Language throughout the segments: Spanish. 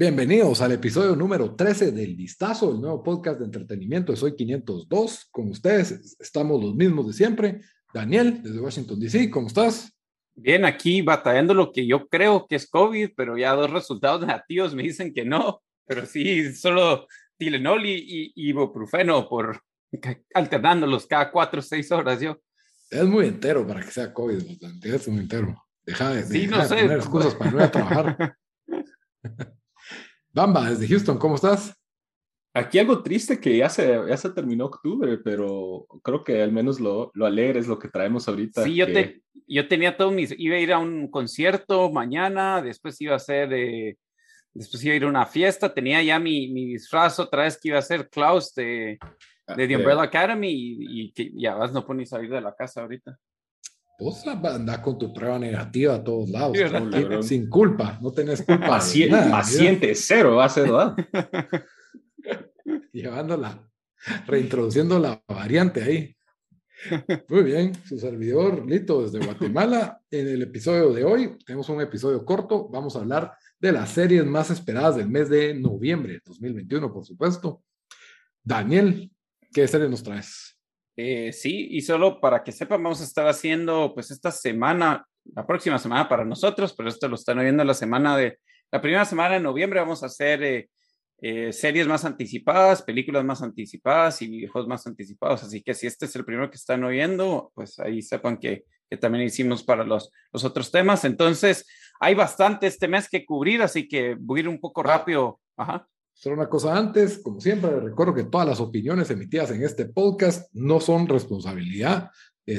Bienvenidos al episodio número 13 del Vistazo, el nuevo podcast de entretenimiento de Soy 502. Con ustedes estamos los mismos de siempre. Daniel, desde Washington, D.C., ¿cómo estás? Bien, aquí batallando lo que yo creo que es COVID, pero ya dos resultados negativos me dicen que no. Pero sí, solo Tilenol y, ibuprofeno por alternándolos cada cuatro o seis horas yo. Es muy entero para que sea COVID, es muy entero. Deja de, sí, no sé. poner excusas para no ir a trabajar. Bamba, desde Houston, ¿cómo estás? Aquí algo triste que ya se, ya se terminó octubre, pero creo que al menos lo, lo alegre es lo que traemos ahorita. Sí, yo, te, yo tenía todo mis, iba a ir a un concierto mañana, después iba a ser, eh, después iba a ir a una fiesta, tenía ya mi, mi disfraz otra vez que iba a ser Klaus de, ah, de The Umbrella Academy y, y que ya vas no puedes salir de la casa ahorita. Vos andás con tu prueba negativa a todos lados, sin culpa, no tenés culpa. Paciente, cero va a ser, ¿verdad? Llevándola, reintroduciendo la variante ahí. Muy bien, su servidor Lito desde Guatemala. En el episodio de hoy, tenemos un episodio corto, vamos a hablar de las series más esperadas del mes de noviembre de 2021, por supuesto. Daniel, ¿qué serie nos traes? Eh, sí, y solo para que sepan, vamos a estar haciendo pues esta semana, la próxima semana para nosotros, pero esto lo están oyendo la semana de, la primera semana de noviembre vamos a hacer eh, eh, series más anticipadas, películas más anticipadas y videojuegos más anticipados. Así que si este es el primero que están oyendo, pues ahí sepan que, que también hicimos para los, los otros temas. Entonces, hay bastante este mes que cubrir, así que voy a ir un poco rápido. Ajá. Solo una cosa antes, como siempre, recuerdo que todas las opiniones emitidas en este podcast no son responsabilidad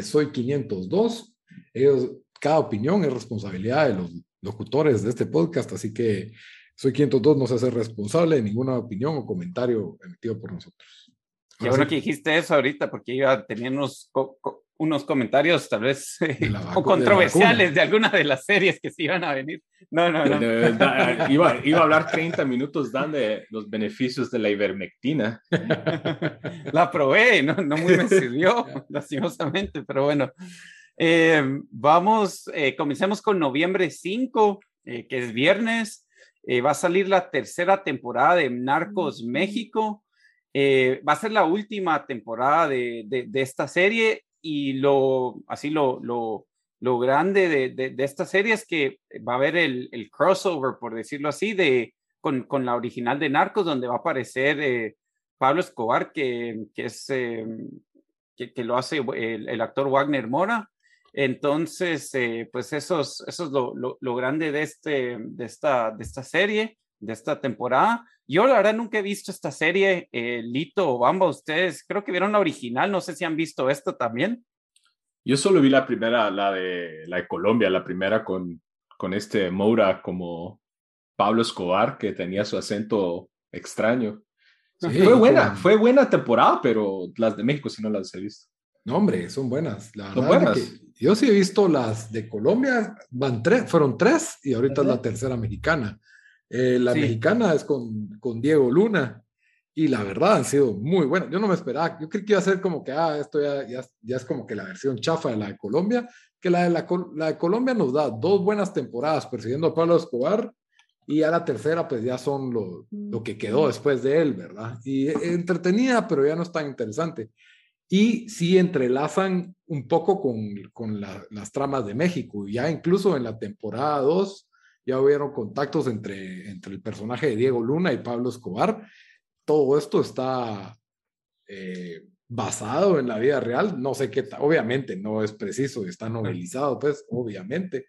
Soy 502. Ellos, cada opinión es responsabilidad de los locutores de este podcast, así que Soy 502 no se hace responsable de ninguna opinión o comentario emitido por nosotros. Qué bueno que dijiste eso ahorita, porque iba tenía unos, unos comentarios tal vez o controversiales de, alguna de las series que se iban a venir. No, no, no. iba, iba, a hablar 30 minutos dando los beneficios de la ivermectina. La probé, no, no muy me sirvió, lastimosamente, pero bueno. Eh, vamos, eh, comencemos con noviembre 5, eh, que es viernes. va a salir la tercera temporada de Narcos México. va a ser la última temporada de, de, de esta serie y lo, así lo, lo, lo grande de, de, esta serie es que va a haber el, el crossover, por decirlo así, de, con, con, la original de Narcos, donde va a aparecer eh, Pablo Escobar, que, que es, eh, que, que, lo hace el, el, actor Wagner Mora. Entonces, eh, pues eso es, eso es lo, lo, lo, grande de, este, de, esta, de esta serie, de esta temporada. Yo la verdad nunca he visto esta serie, eh, Lito o Bamba, ustedes creo que vieron la original, no sé si han visto esto también. Yo solo vi la primera, la de, la de Colombia, la primera con, con este Moura como Pablo Escobar, que tenía su acento extraño. fue buena, fue buena temporada, pero las de México sí no las he visto. No, hombre, son buenas. son buenas. yo sí he visto las de Colombia, van tres, fueron tres y ahorita es la tercera mexicana. Eh, la mexicana es con, con, Diego Luna y la verdad han sido muy buenas. Yo no me esperaba, yo creí que iba a ser como que, ah, esto ya, ya, ya es como que la versión chafa de la de Colombia, que la de, la, la de Colombia nos da dos buenas temporadas persiguiendo a Pablo Escobar y a la tercera pues ya son lo, lo que quedó después de él, ¿verdad? Y entretenida, pero ya no es tan interesante. Y sí entrelazan un poco con, con la, las tramas de México. Ya incluso en la temporada 2 ya hubieron contactos entre, entre el personaje de Diego Luna y Pablo Escobar. Todo esto está eh, basado en la vida real. No sé qué, obviamente no es preciso, está novelizado, pues, obviamente,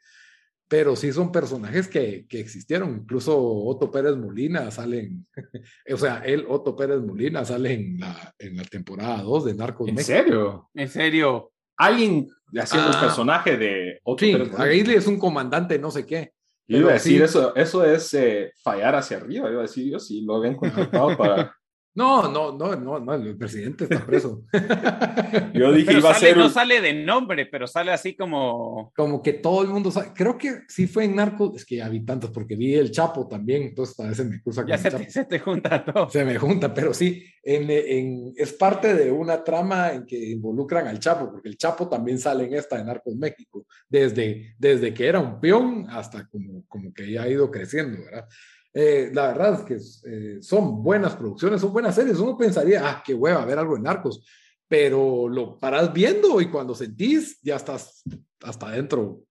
pero sí son personajes que, que existieron. Incluso Otto Pérez Molina sale en, o sea, él, Otto Pérez Molina, sale en la, en la temporada 2 de Narcos ¿En serio? ¿En serio? Alguien haciendo el ah. personaje de Otto sí, Pérez ahí es un comandante, no sé qué. Iba a decir, eso, eso es eh, fallar hacia arriba. Iba a decir, yo sí lo habían contratado para, no, no, no, no, no, el presidente está preso. Yo dije, iba a ser. No sale de nombre, pero sale así como. Como que todo el mundo sabe. Creo que sí fue en Narcos, es que ya vi tantos, porque vi el Chapo también, entonces a veces me cruza Ya se te, se te, junta todo. Se me junta, pero sí, en, en, es parte de una trama en que involucran al Chapo, porque el Chapo también sale en esta de Narcos México, desde, desde que era un peón hasta como, como que ya ha ido creciendo, ¿verdad? Eh, la verdad es que eh, son buenas producciones, son buenas series. Uno pensaría, ah, qué hueva, ver algo de narcos, pero lo paras viendo y cuando sentís, ya estás hasta adentro.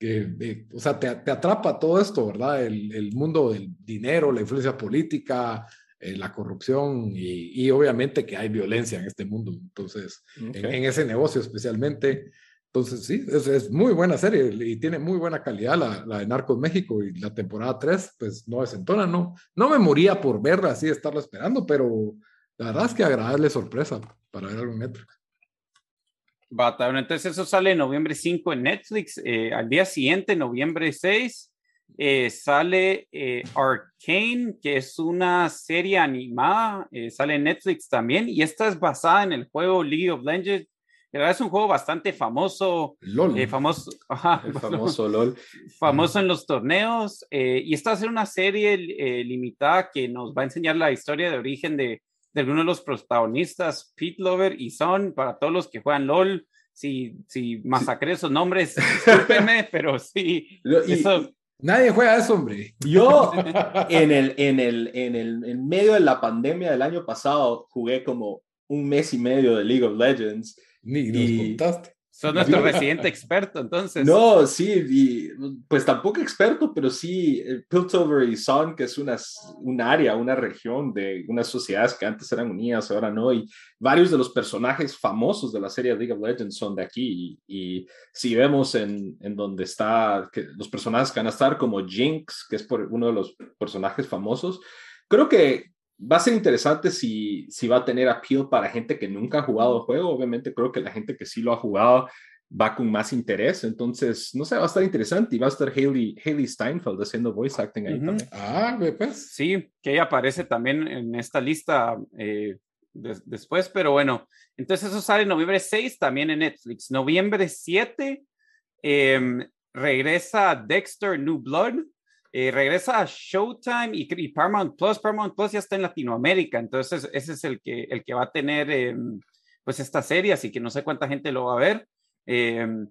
Eh, o sea, te, te, atrapa todo esto, ¿verdad? El, el, mundo del dinero, la influencia política, la corrupción y, y, obviamente que hay violencia en este mundo. Entonces, en, en, ese negocio especialmente. Entonces, sí, es, muy buena serie y tiene muy buena calidad la, de Narcos México y la temporada 3, pues no desentona, no, no me moría por verla así, estarla esperando, pero la verdad es que agradable sorpresa para ver algo en Netflix. Entonces eso sale en noviembre 5 en Netflix, eh, al día siguiente, noviembre 6, eh, sale eh, Arcane, que es una serie animada, eh, sale en Netflix también, y esta es basada en el juego League of Legends, es un juego bastante famoso. LOL. Eh, famoso, el famoso LOL. Famoso en los torneos. Eh, y esta va a ser una serie eh, limitada que nos va a enseñar la historia de origen de, de algunos de los protagonistas, Pete Lover y Son, para todos los que juegan LOL. Si, si masacré esos nombres, discúlpenme, pero sí. eso, Nadie juega eso, hombre. Yo, en el, en, el, en el en medio de la pandemia del año pasado, jugué como un mes y medio de League of Legends ni nos contaste. Sos nuestro residente experto, entonces. No, sí, y, pues tampoco experto, pero sí, Piltover y Son, que es una, un área, una región de unas sociedades que antes eran unidas, ahora no, y varios de los personajes famosos de la serie League of Legends son de aquí, y, y si vemos en, en donde está, que los personajes que van a estar, como Jinx, que es por uno de los personajes famosos, creo que va a ser interesante si, si va a tener appeal para gente que nunca ha jugado el juego. Obviamente creo que la gente que sí lo ha jugado va con más interés. Entonces, no sé, va a estar interesante y va a estar Haley, Haley Steinfeld haciendo voice acting ahí también. Ah, pues. Sí, que ella aparece también en esta lista eh, después, pero bueno, entonces eso sale noviembre 6 también en Netflix. Noviembre 7 em, regresa Dexter New Blood. Eh, regresa a Showtime y, Paramount Plus. Paramount Plus ya está en Latinoamérica, entonces ese es el que, el que va a tener em, pues esta serie, así que no sé cuánta gente lo va a ver. Em,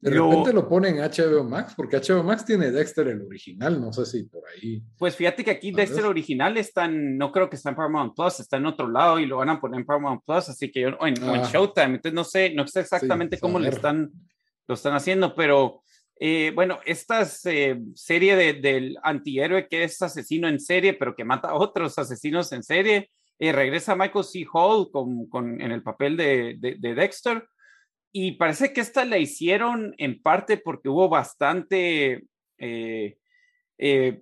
de repente lo ponen en HBO Max, porque HBO Max tiene Dexter el original, no sé si por ahí. Pues fíjate que aquí Dexter original está en, no creo que está en Paramount Plus, está en otro lado y lo van a poner en Paramount Plus, así que yo, en, en ah. Showtime, entonces no sé, no sé exactamente cómo le están, lo están haciendo, pero eh, bueno, esta eh, serie del antihéroe que es asesino en serie, pero que mata a otros asesinos en serie, eh, regresa Michael C. Hall con, en el papel de, Dexter. Y parece que esta la hicieron en parte porque hubo bastante,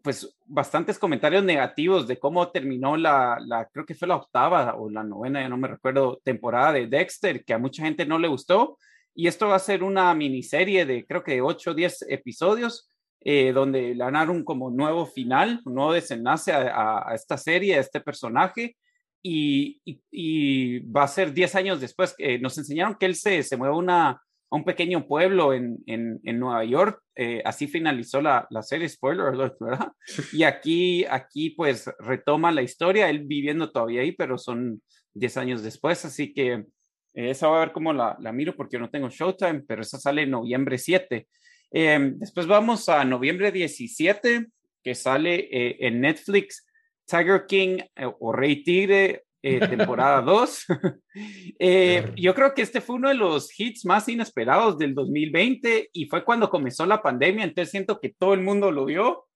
pues bastantes comentarios negativos de cómo terminó la, la, creo que fue la octava o la novena, ya no me recuerdo, temporada de Dexter, que a mucha gente no le gustó y esto va a ser una miniserie de creo que de 8 o 10 episodios, eh, donde le un como nuevo final, un nuevo desenlace a, esta serie, a este personaje. Y, y, va a ser 10 años después. que nos enseñaron que él se, se mueve una, a un pequeño pueblo en, en, en Nueva York. Eh, así finalizó la, la, serie, spoiler alert, ¿verdad? Y aquí, aquí pues retoma la historia, él viviendo todavía ahí, pero son 10 años después. Así que esa va a ver cómo la, la, miro porque no tengo Showtime, pero esa sale en noviembre 7. Em, después vamos a noviembre 17, que sale eh, en Netflix Tiger King eh, o Rey Tigre, eh, temporada 2. yo creo que este fue uno de los hits más inesperados del 2020 y fue cuando comenzó la pandemia, entonces siento que todo el mundo lo vio.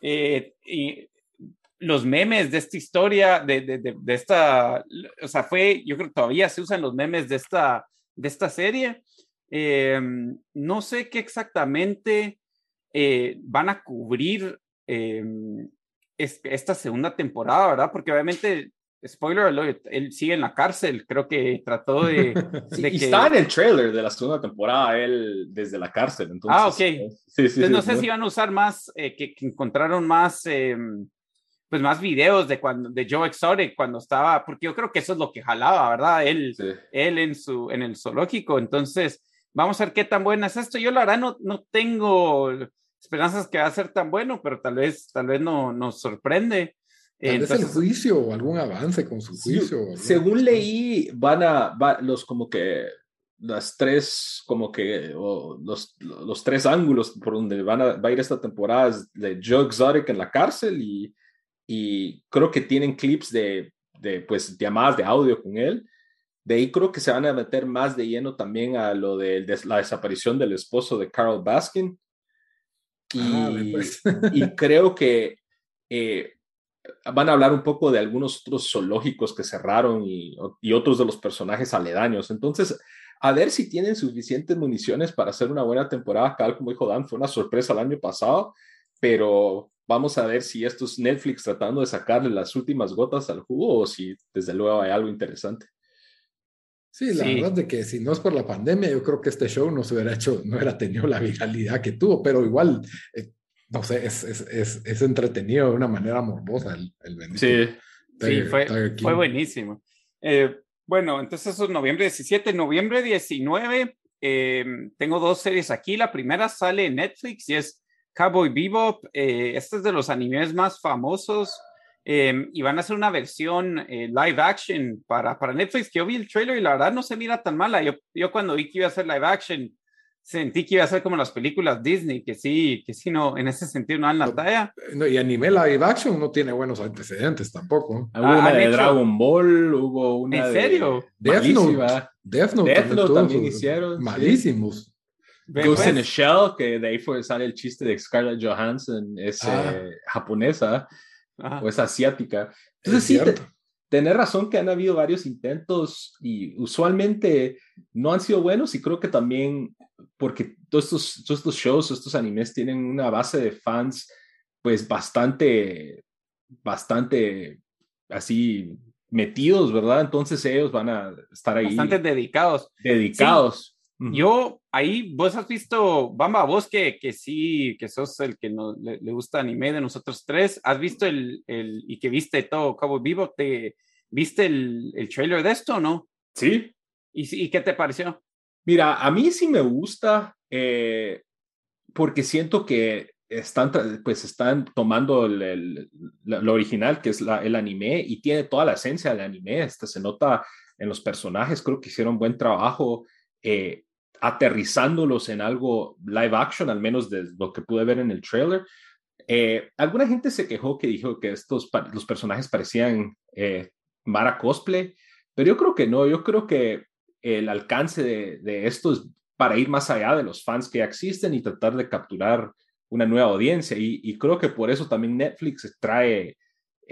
y los memes de esta historia, de, de, de, esta, o sea, fue, yo creo que todavía se usan los memes de esta, de esta serie. Em, no sé qué exactamente eh, van a cubrir em, esta segunda temporada, ¿verdad? Porque obviamente, spoiler alert, él sigue en la cárcel, creo que trató de... que... está en el trailer de la segunda temporada, él desde la cárcel. Entonces, ah, ok. Sí, sí, entonces no sé si van a usar más, eh, que, que, encontraron más em, pues más videos de cuando de Joe Exotic cuando estaba, porque yo creo que eso es lo que jalaba, ¿verdad? Él, él en su en el zoológico. Entonces, vamos a ver qué tan buena es esto. Yo la verdad no, no tengo esperanzas que va a ser tan bueno, pero tal vez tal vez no nos sorprende. Tal vez el juicio o algún avance con su juicio. según leí, van a los como que las tres, como que los, los, tres ángulos por donde van a, va a ir esta temporada de Joe Exotic en la cárcel y, y creo que tienen clips de, de, pues, llamadas de audio con él. De ahí creo que se van a meter más de lleno también a lo de, la desaparición del esposo de Carl Baskin. Y, ah, pues. y creo que eh, van a hablar un poco de algunos otros zoológicos que cerraron y, y, otros de los personajes aledaños. Entonces, a ver si tienen suficientes municiones para hacer una buena temporada. Cal, como dijo Dan, fue una sorpresa el año pasado, pero vamos a ver si esto es Netflix tratando de sacarle las últimas gotas al jugo o si desde luego hay algo interesante. Sí, la verdad de que si no es por la pandemia, yo creo que este show no se hubiera hecho, no hubiera tenido la viralidad que tuvo, pero igual, eh, no sé, es, es, es, es, entretenido de una manera morbosa el, el Sí, sí fue, fue buenísimo. Eh, bueno, entonces eso es noviembre 17. Noviembre 19, eh, tengo dos series aquí. La primera sale en Netflix y es Cowboy Bebop. Eh, este es de los animes más famosos. Eh, y van a hacer una versión live action para, para Netflix, que yo vi el trailer y la verdad no se mira tan mala. Yo, yo cuando vi que iba a ser live action, sentí que iba a ser como las películas Disney, que sí, que sí, no, en ese sentido no dan la talla. No, y anime live action no tiene buenos antecedentes tampoco. Hubo una de Dragon Ball, hubo una ¿En serio? De Death Note. Death Note, Death Note también, hicieron. Malísimos. Ghost in a Shell, que de ahí fue, sale el chiste de Scarlett Johansson, es ah. eh, japonesa o es asiática. Entonces sí, tener razón que han habido varios intentos y usualmente no han sido buenos y creo que también porque todos estos, todos estos shows, estos animes tienen una base de fans pues bastante, bastante así metidos, ¿verdad? Entonces ellos van a estar ahí. Bastante dedicados. Dedicados. Yo, ahí, vos has visto, Bamba, vos que, que sí, que sos el que no, le, gusta anime de nosotros tres, has visto el, el y que viste todo Cabo Vivo, ¿te viste el, el trailer de esto o no? Sí. ¿Y, ¿Y qué te pareció? Mira, a mí sí me gusta eh, porque siento que están, pues están tomando el, lo original, que es la, el anime, y tiene toda la esencia del anime. Este, se nota en los personajes, creo que hicieron buen trabajo eh, aterrizándolos en algo live action, al menos de lo que pude ver en el trailer. Eh, alguna gente se quejó que dijo que estos, los personajes parecían Mara cosplay, pero yo creo que no, yo creo que el alcance de, de esto es para ir más allá de los fans que ya existen y tratar de capturar una nueva audiencia. Y, creo que por eso también Netflix trae,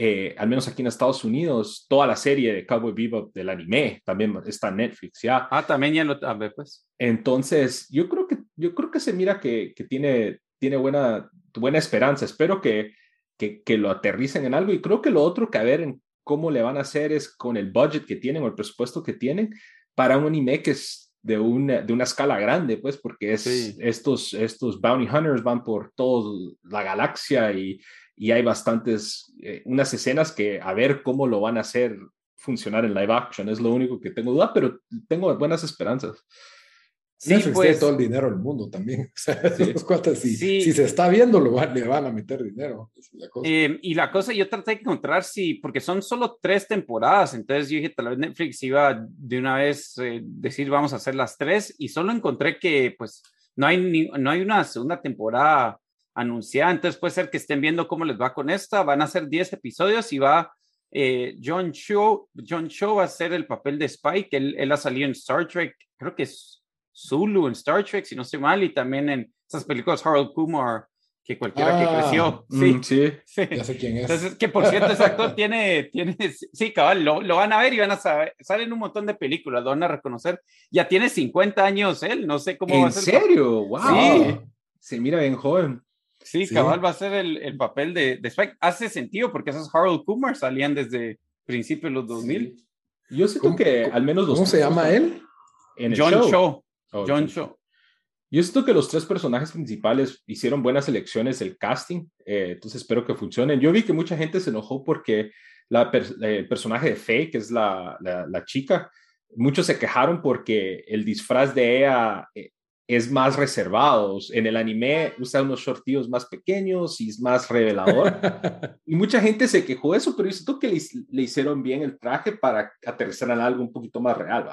eh, al menos aquí en Estados Unidos, toda la serie de Cowboy Bebop del anime, también está en Netflix, ¿ya? Ah, también ya lo, a ver, pues. Entonces, yo creo que, yo creo que se mira que, que tiene, tiene buena, buena esperanza. Espero que, que, que, lo aterricen en algo y creo que lo otro que a ver en cómo le van a hacer es con el budget que tienen o el presupuesto que tienen, para un anime que es de una, de una escala grande, pues, porque es, estos, estos bounty hunters van por toda la galaxia y, y hay bastantes, eh, unas escenas que a ver cómo lo van a hacer funcionar en live action, es lo único que tengo duda, pero tengo buenas esperanzas. Sí, pues, todo el dinero del mundo también. si, se está viendo, lo le van a meter dinero. Em, y la cosa, yo traté de encontrar si, porque son solo tres temporadas, entonces yo dije, tal vez Netflix iba de una vez eh, decir, vamos a hacer las tres, y solo encontré que, pues, no hay, ni, no hay una segunda temporada anunciada, entonces puede ser que estén viendo cómo les va con esta, van a ser 10 episodios y va eh, John Cho, John Cho va a ser el papel de Spike, él, él ha salido en Star Trek, creo que es Zulu en Star Trek, si no estoy mal, y también en esas películas Harold Kumar, que cualquiera que ah, creció. Mm, sí, sí, ya sé quién es. Entonces, que por cierto, ese actor tiene, tiene sí, cabal, lo, lo, van a ver y van a saber, salen un montón de películas, lo van a reconocer. Ya tiene 50 años él, no sé cómo va a ser. ¿En serio? ¡Wow! Sí. Se mira bien joven. Sí, cabal va a ser el, el papel de, de, Spike. Hace sentido porque esos Harold Kumar salían desde principios de los 2000. Yo siento que al menos los. ¿Cómo se llama él? En John show. John Cho. Yo siento que los tres personajes principales hicieron buenas elecciones del casting, eh, entonces espero que funcionen. Yo vi que mucha gente se enojó porque la el personaje de Faye, que es la, la, chica, muchos se quejaron porque el disfraz de ella eh, es más reservado. En el anime usa unos shortillos más pequeños y es más revelador. y mucha gente se quejó de eso, pero yo siento que le, le, hicieron bien el traje para aterrizar en algo un poquito más real.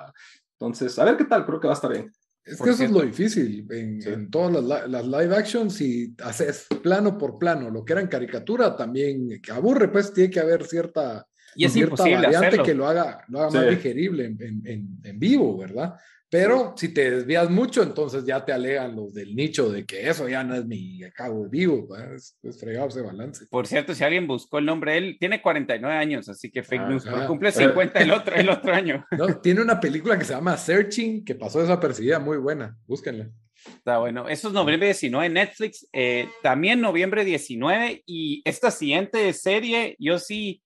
Entonces, a ver qué tal, creo que va a estar bien. Es que eso es lo difícil en, todas las, live actions, si haces plano por plano, lo que era en caricatura también, que aburre, pues tiene que haber cierta, y es cierta variante que lo haga, lo haga más digerible en, en, en, vivo, ¿verdad? Pero si te desvías mucho, entonces ya te alegan los del nicho de que eso ya no es mi cago vivo, es, es, fregado ese balance. Por cierto, si alguien buscó el nombre, él tiene 49 años, así que fake news, cumple 50 el otro, el otro año. No, tiene una película que se llama Searching, que pasó desapercibida, muy buena, búsquenla. Está bueno, eso es noviembre 19 en Netflix, eh, también noviembre 19 y esta siguiente serie, yo sí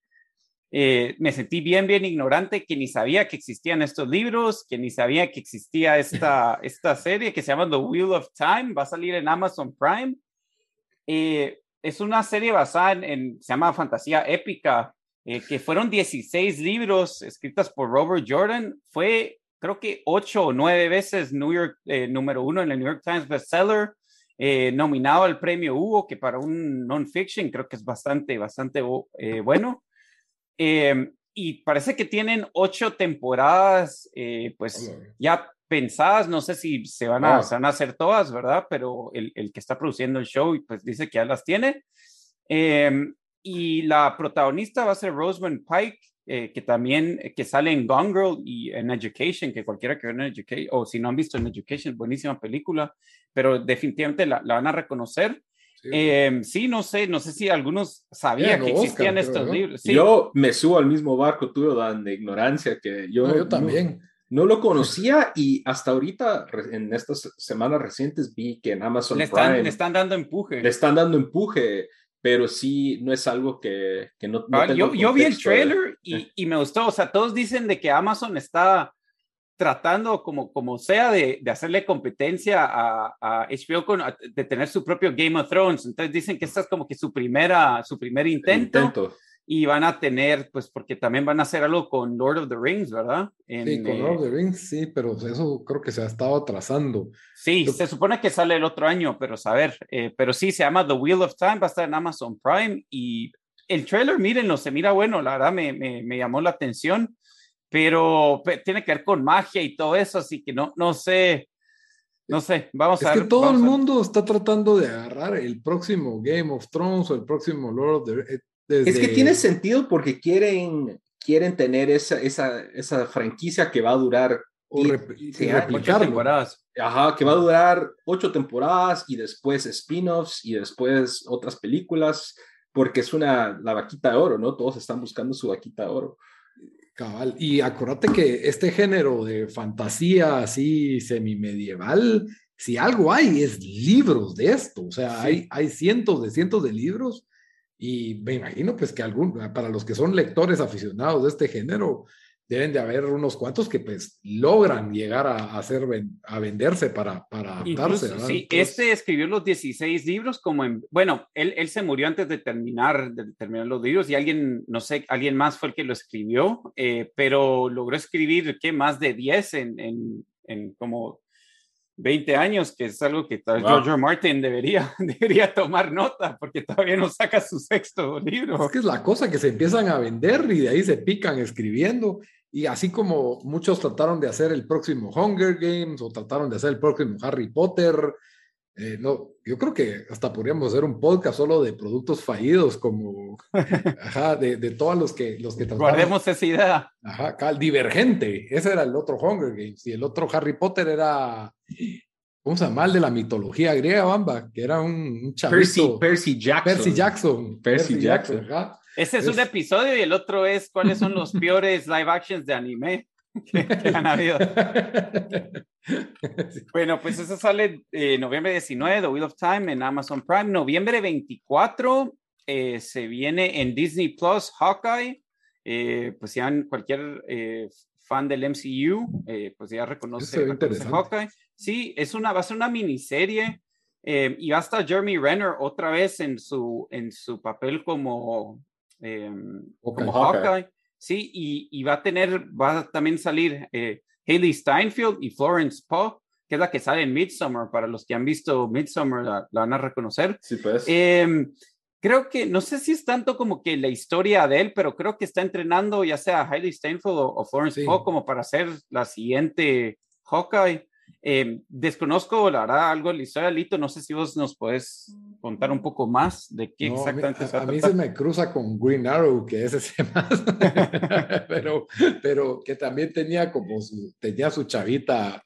eh, me sentí bien, bien ignorante, que ni sabía que existían estos libros, que ni sabía que existía esta, esta serie que se llama The Wheel of Time, va a salir en Amazon Prime. Eh, es una serie basada en, se llama Fantasía Épica, eh, que fueron 16 libros escritos por Robert Jordan. Fue, creo que, ocho o nueve veces New York, número uno en el New York Times bestseller. nominado al premio Hugo, que para un non-fiction creo que es bastante, bastante bueno. Em, y parece que tienen ocho temporadas, eh, pues ya pensadas, no sé si se van, a, van a hacer todas, ¿verdad? Pero el, el, que está produciendo el show, pues dice que ya las tiene. Em, y la protagonista va a ser Rosamund Pike, eh, que también, eh, que sale en Gone Girl y en Education, que cualquiera que vea en Education, o si no han visto en Education, buenísima película, pero definitivamente la, la van a reconocer. Em, sí, no sé, no sé si algunos sabían que existían estos libros. Yo me subo al mismo barco tuyo, Dan, de ignorancia, que yo, yo también. No, lo conocía y hasta ahorita, en estas semanas recientes, vi que en Amazon le están, le están dando empuje. Le están dando empuje, pero sí, no es algo que, que no, no yo, yo, vi el trailer y, y, me gustó, o sea, todos dicen de que Amazon está tratando como, como sea de, de hacerle competencia a, a HBO con, de tener su propio Game of Thrones. Entonces dicen que esta es como que su primera, su primer intento, Y van a tener, pues porque también van a hacer algo con Lord of the Rings, ¿verdad? sí, con Lord of the Rings, sí, pero eso creo que se ha estado atrasando. Sí, se supone que sale el otro año, pero saber, eh, pero sí, se llama The Wheel of Time, va a estar en Amazon Prime y el trailer, mírenlo, se mira bueno, la verdad me, me, me llamó la atención pero tiene que ver con magia y todo eso, así que no, no sé, no sé, vamos a ver. Es que todo el mundo está tratando de agarrar el próximo Game of Thrones o el próximo Lord of the eh, Es que tiene sentido porque quieren, quieren tener esa, esa, esa franquicia que va a durar o temporadas. Ajá, que va a durar ocho temporadas y después spin-offs y después otras películas, porque es una la vaquita de oro, ¿no? Todos están buscando su vaquita de oro. Cabal. Y acuérdate que este género de fantasía así semimedieval, si algo hay, es libros de esto. O sea, hay, hay cientos de cientos de libros y me imagino pues que algún, para los que son lectores aficionados de este género, deben de haber unos cuantos que pues logran llegar a, hacer a venderse para, para adaptarse. sí, este escribió los 16 libros como en, bueno, él, él se murió antes de terminar, de terminar los libros y alguien, no sé, alguien más fue el que lo escribió, eh, pero logró escribir, ¿qué? Más de 10 en, en, en como 20 años, que es algo que George Martin debería, debería tomar nota, porque todavía no saca su sexto libro. Es que es la cosa que se empiezan a vender y de ahí se pican escribiendo. Y así como muchos trataron de hacer el próximo Hunger Games o trataron de hacer el próximo Harry Potter, eh, no, yo creo que hasta podríamos hacer un podcast solo de productos fallidos, como ajá, de, de, todos los que, los que trataron. Guardemos esa idea. Ajá, el Divergente, ese era el otro Hunger Games, y el otro Harry Potter era, ¿cómo se llama? El de la mitología griega, Bamba, que era un, un chavito. Percy, Jackson. Percy Jackson. Percy, Jackson. Ese es, un episodio y el otro es cuáles son los peores live actions de anime que, han habido. bueno, pues eso sale eh, noviembre 19, The Wheel of Time en Amazon Prime. Noviembre 24 eh, se viene en Disney Plus Hawkeye. Eh, pues sean cualquier eh, fan del MCU, pues ya reconoce, Hawkeye. Sí, es una, va a ser una miniserie. y hasta Jeremy Renner otra vez en su, en su papel como Em, como Hawkeye. Sí, y, y, va a tener, va a también salir eh, Haley Steinfeld y Florence Poe, que es la que sale en Midsommar. Para los que han visto Midsommar, la, van a reconocer. Sí, pues. Em, creo que, no sé si es tanto como que la historia de él, pero creo que está entrenando ya sea a Hailey Steinfeld o, Florence Poe como para ser la siguiente Hawkeye. Eh, desconozco, la verdad, algo de la historia, Lito. No sé si vos nos puedes contar un poco más de qué exactamente a, a, mí se me cruza con Green Arrow, que es ese más, pero, pero que también tenía como su, tenía su chavita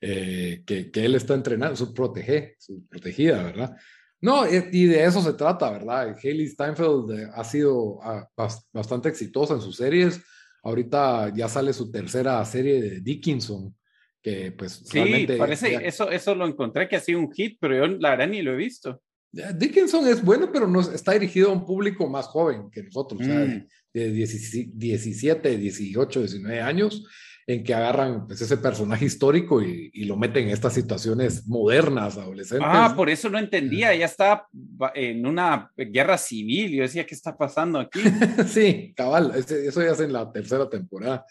eh, que, que, él está entrenando, su protege, su protegida, ¿verdad? No, y de eso se trata, ¿verdad? Haley Steinfeld eh, ha sido ah, bastante exitosa en sus series. Ahorita ya sale su tercera serie de Dickinson, que pues sí, parece, eso, eso lo encontré que ha sido un hit, pero yo la verdad ni lo he visto. Dickinson es bueno, pero no, está dirigido a un público más joven que nosotros, o sea, mm. de 17, 18, 19 años en que agarran pues, ese personaje histórico y, lo meten en estas situaciones modernas, adolescentes. Ah, por eso no entendía, ya está en una guerra civil, yo decía, ¿qué está pasando aquí? sí, cabal, eso ya es en la tercera temporada.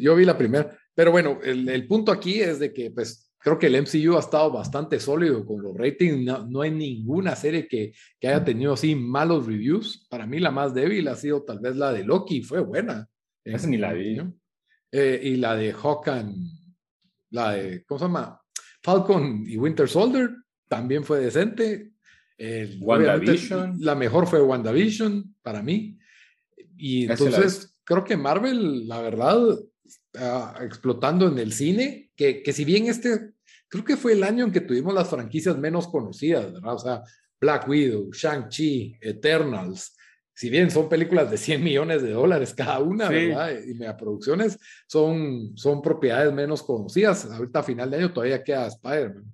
Yo vi la primera, pero bueno, el, punto aquí es de que pues creo que el MCU ha estado bastante sólido con los ratings. No, hay ninguna serie que, que, haya tenido así malos reviews. Para mí la más débil ha sido tal vez la de Loki. Fue buena. Esa ni la vi. ¿no? Eh, y la de Hawkeye, la de, ¿cómo se llama? Falcon y Winter Soldier también fue decente. WandaVision. La mejor fue WandaVision para mí. Y entonces creo que Marvel, la verdad, está explotando en el cine, que, que si bien este, creo que fue el año en que tuvimos las franquicias menos conocidas, ¿verdad? O sea, Black Widow, Shang-Chi, Eternals, si bien son películas de 100 millones de dólares cada una, ¿verdad? Y megaproducciones son, son propiedades menos conocidas. Ahorita a final de año todavía queda Spider-Man.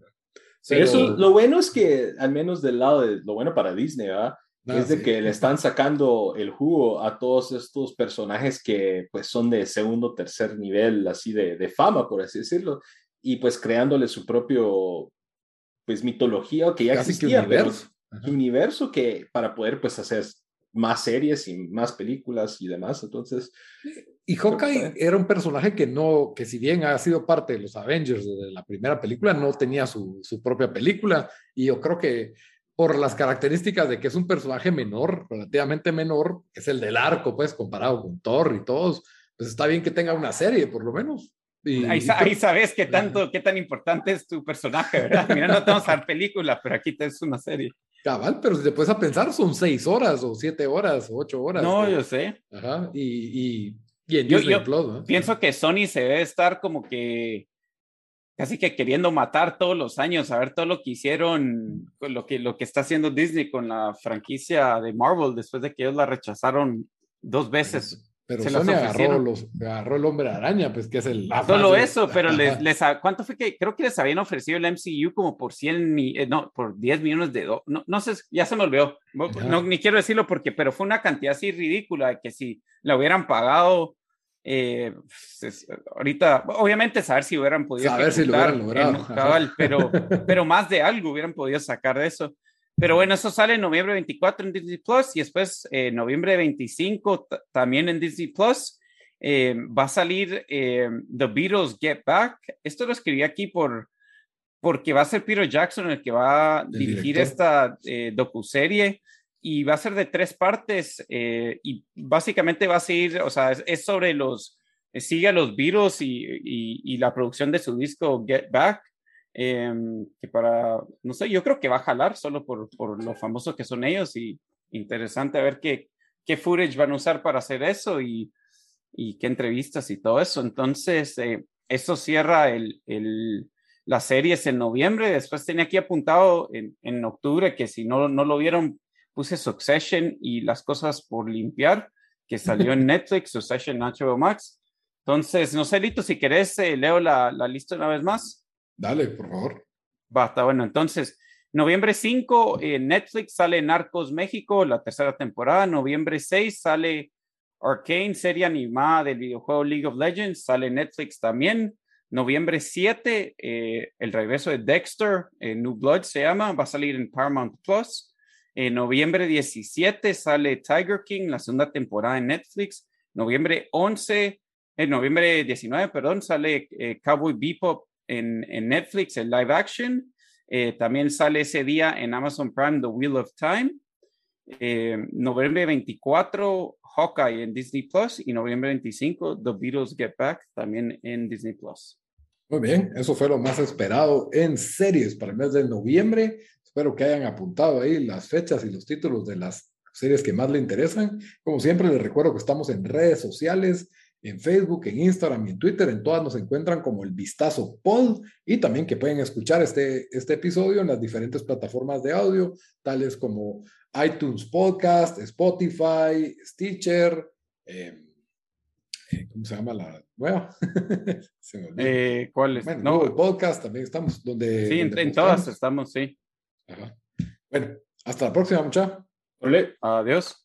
Eso, lo bueno es que, al menos del lado de lo bueno para Disney, ¿verdad? Ah, es de que le están sacando el jugo a todos estos personajes que pues son de segundo, tercer nivel, así de, de fama, por así decirlo, y pues creándole su propio, pues mitología que ya existía, que universo. universo que para poder pues hacer más series y más películas y demás. Entonces. Y Hawkeye era un personaje que no, que si bien ha sido parte de los Avengers de la primera película, no tenía su, su propia película. Y yo creo que por las características de que es un personaje menor, relativamente menor, que es el del arco, pues, comparado con Thor y todos, pues está bien que tenga una serie, por lo menos. Y, ahí, sabes qué tanto, qué tan importante es tu personaje, ¿verdad? Mira, no te vamos a dar película, pero aquí te es una serie. Cabal, pero si te puedes a pensar, son seis horas o siete horas o ocho horas. No, yo sé. Ajá, y, y, y en yo, yo pienso que Sony se debe estar como que casi que queriendo matar todos los años, a ver todo lo que hicieron, lo que, lo que está haciendo Disney con la franquicia de Marvel después de que ellos la rechazaron dos veces. Pero Sony agarró, los, agarró el hombre araña, pues que es el... Solo eso, pero les, les, ¿cuánto fue que? Creo que les habían ofrecido el MCU como por 100, eh, no, por 10 millones de dólares. No, no, sé, ya se me olvidó. No, ni quiero decirlo porque, pero fue una cantidad así ridícula de que si la hubieran pagado, eh, pues, ahorita, obviamente saber si hubieran podido... Saber si lo hubieran logrado. pero, pero más de algo hubieran podido sacar de eso. Pero bueno, eso sale en noviembre 24 en Disney Plus y después eh, noviembre 25 también en Disney Plus. Eh, va a salir eh, The Beatles Get Back. Esto lo escribí aquí por, porque va a ser Peter Jackson el que va a dirigir esta eh, docuserie y va a ser de tres partes y básicamente va a seguir, o sea, es, sobre los, sigue a los Beatles y, y, la producción de su disco Get Back. Em, que para, no sé, yo creo que va a jalar solo por, por lo famoso que son ellos y interesante ver qué, qué footage van a usar para hacer eso y, y qué entrevistas y todo eso. Entonces, eh, eso cierra el, el, las series en noviembre. Después tenía aquí apuntado en, en octubre que si no, no lo vieron, puse Succession y las cosas por limpiar, que salió en Netflix, Succession HBO Max. Entonces, no sé, Lito, si querés, eh, leo la, la lista una vez más. Dale, por favor. Basta, bueno, entonces, noviembre 5, en Netflix sale Narcos México, la tercera temporada. Noviembre 6 sale Arcane, serie animada del videojuego League of Legends, sale Netflix también. Noviembre 7, eh, el regreso de Dexter, eh, New Blood se llama, va a salir en Paramount Plus. En noviembre 17 sale Tiger King, la segunda temporada en Netflix. Noviembre 11, en noviembre 19, perdón, sale eh, Cowboy Bebop, en, en Netflix, el live action. Eh, también sale ese día en Amazon Prime The Wheel of Time. Eh, noviembre 24, Hawkeye en Disney Plus y noviembre 25, The Beatles Get Back también en Disney Plus. Muy bien, eso fue lo más esperado en series para el mes de noviembre. Espero que hayan apuntado ahí las fechas y los títulos de las series que más le interesan. Como siempre, les recuerdo que estamos en redes sociales, en Facebook, en Instagram y en Twitter. En todas nos encuentran como el Vistazo Pod y también que pueden escuchar este, este episodio en las diferentes plataformas de audio, tales como iTunes Podcast, Spotify, Stitcher. Em, eh, ¿Cómo se llama la nueva? eh, ¿Cuál es? Bueno, no. Podcast también estamos donde. Sí, en, todas estamos, sí. Bueno, hasta la próxima, muchachos. Adiós.